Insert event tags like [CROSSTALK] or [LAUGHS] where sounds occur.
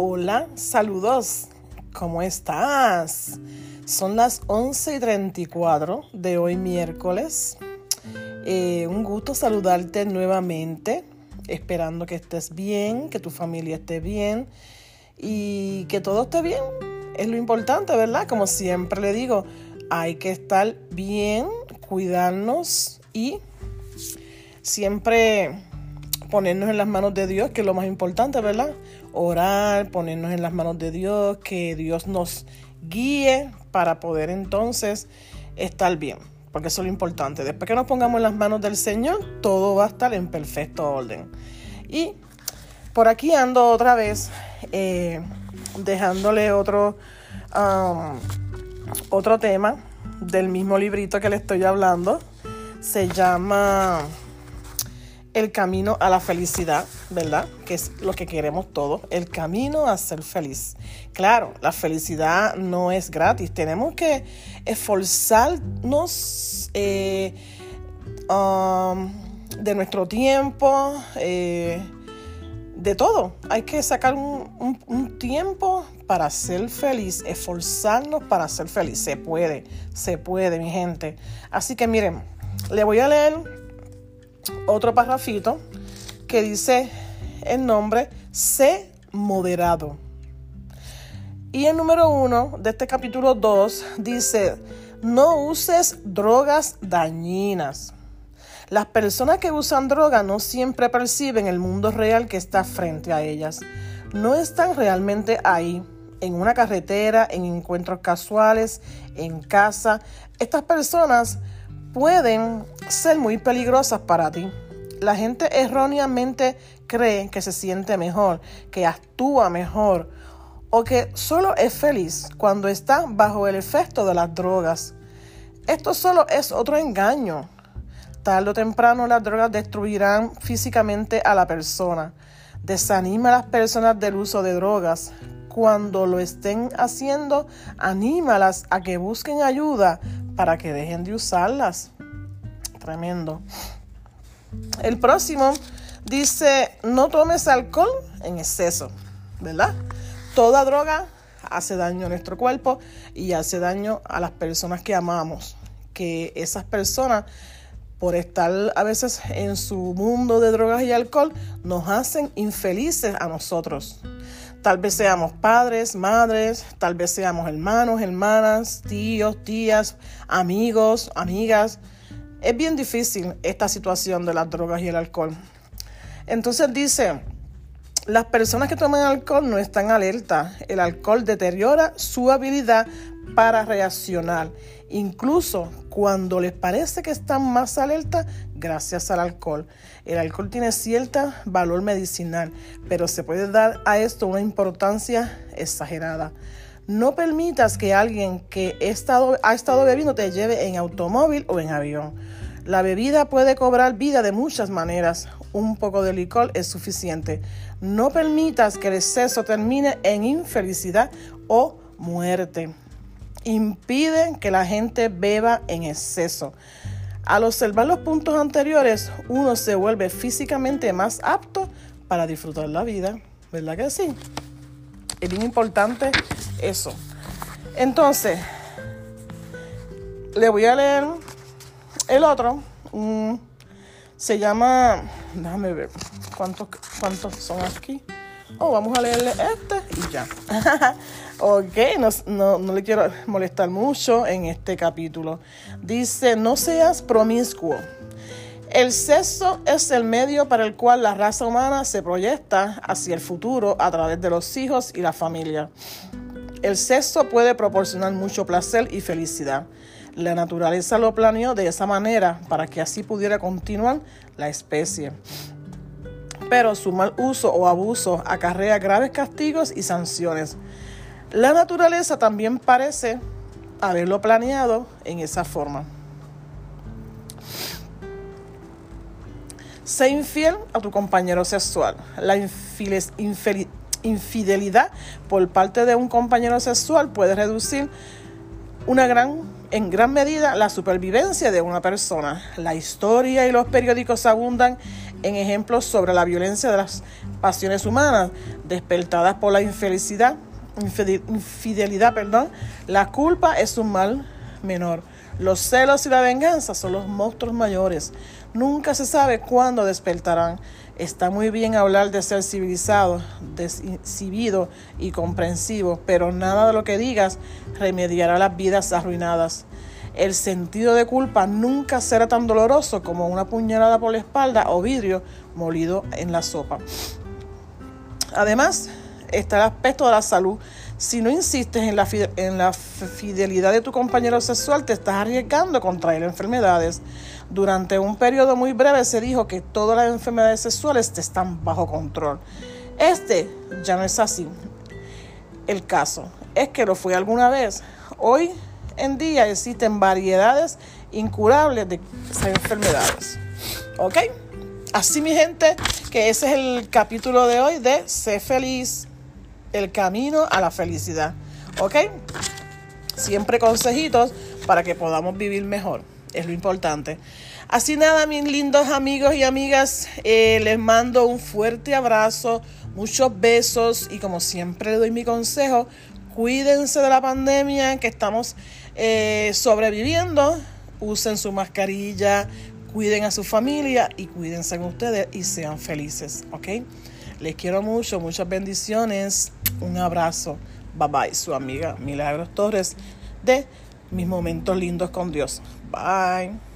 Hola, saludos. ¿Cómo estás? Son las 11 y 34 de hoy miércoles. Eh, un gusto saludarte nuevamente, esperando que estés bien, que tu familia esté bien y que todo esté bien. Es lo importante, ¿verdad? Como siempre le digo, hay que estar bien, cuidarnos y siempre ponernos en las manos de Dios, que es lo más importante, ¿verdad? Orar, ponernos en las manos de Dios, que Dios nos guíe para poder entonces estar bien, porque eso es lo importante. Después que nos pongamos en las manos del Señor, todo va a estar en perfecto orden. Y por aquí ando otra vez, eh, dejándole otro, um, otro tema del mismo librito que le estoy hablando. Se llama el camino a la felicidad, ¿verdad? Que es lo que queremos todos, el camino a ser feliz. Claro, la felicidad no es gratis, tenemos que esforzarnos eh, um, de nuestro tiempo, eh, de todo. Hay que sacar un, un tiempo para ser feliz, esforzarnos para ser feliz. Se puede, se puede, mi gente. Así que miren, le voy a leer otro parrafito que dice el nombre sé moderado. Y el número uno de este capítulo 2 dice, no uses drogas dañinas. Las personas que usan droga no siempre perciben el mundo real que está frente a ellas. No están realmente ahí, en una carretera, en encuentros casuales, en casa. Estas personas pueden ser muy peligrosas para ti. La gente erróneamente cree que se siente mejor, que actúa mejor o que solo es feliz cuando está bajo el efecto de las drogas. Esto solo es otro engaño. Tarde o temprano las drogas destruirán físicamente a la persona. Desanima a las personas del uso de drogas. Cuando lo estén haciendo, anímalas a que busquen ayuda para que dejen de usarlas. Tremendo. El próximo dice, no tomes alcohol en exceso, ¿verdad? Toda droga hace daño a nuestro cuerpo y hace daño a las personas que amamos. Que esas personas, por estar a veces en su mundo de drogas y alcohol, nos hacen infelices a nosotros. Tal vez seamos padres, madres, tal vez seamos hermanos, hermanas, tíos, tías, amigos, amigas. Es bien difícil esta situación de las drogas y el alcohol. Entonces dice, las personas que toman alcohol no están alertas. El alcohol deteriora su habilidad para reaccionar, incluso cuando les parece que están más alertas gracias al alcohol. El alcohol tiene cierto valor medicinal, pero se puede dar a esto una importancia exagerada. No permitas que alguien que ha estado bebiendo te lleve en automóvil o en avión. La bebida puede cobrar vida de muchas maneras. Un poco de licor es suficiente. No permitas que el exceso termine en infelicidad o muerte impiden que la gente beba en exceso. Al observar los puntos anteriores, uno se vuelve físicamente más apto para disfrutar la vida. ¿Verdad que sí? Es bien importante eso. Entonces, le voy a leer el otro. se llama, déjame ver cuántos, cuántos son aquí. Oh, vamos a leerle este y ya. [LAUGHS] ok, no, no, le quiero molestar mucho en este capítulo. Dice, no seas promiscuo. El sexo es el medio para el cual la raza humana se proyecta hacia el futuro a través de los hijos y la familia. El sexo puede proporcionar mucho placer y felicidad. La naturaleza lo planeó de esa manera para que así pudiera continuar la especie pero su mal uso o abuso acarrea graves castigos y sanciones. La naturaleza también parece haberlo planeado en esa forma. Sé infiel a tu compañero sexual. La infidelidad por parte de un compañero sexual puede reducir una gran, en gran medida la supervivencia de una persona. La historia y los periódicos abundan en ejemplos sobre la violencia de las pasiones humanas despertadas por la infelicidad, infidelidad, perdón, la culpa es un mal menor. Los celos y la venganza son los monstruos mayores. Nunca se sabe cuándo despertarán. Está muy bien hablar de ser civilizado, decidido y comprensivo, pero nada de lo que digas remediará las vidas arruinadas. El sentido de culpa nunca será tan doloroso como una puñalada por la espalda o vidrio molido en la sopa. Además, está el aspecto de la salud. Si no insistes en la, fidelidad de tu compañero sexual, te estás arriesgando a contraer enfermedades. Durante un periodo muy breve se dijo que todas las enfermedades sexuales están bajo control. Este ya no es así. El caso es que lo fue alguna vez. Hoy en día existen variedades incurables de enfermedades. ¿Ok? Así mi gente, que ese es el capítulo de hoy de Sé feliz, el camino a la felicidad. ¿Ok? Siempre consejitos para que podamos vivir mejor. Es lo importante. Así nada, mis lindos amigos y amigas, eh, les mando un fuerte abrazo, muchos besos y como siempre le doy mi consejo, cuídense de la pandemia que estamos eh, sobreviviendo, usen su mascarilla, cuiden a su familia y cuídense en ustedes y sean felices, ¿ok? Les quiero mucho, muchas bendiciones, un abrazo, bye bye, su amiga Milagros Torres de Mis Momentos Lindos con Dios, bye.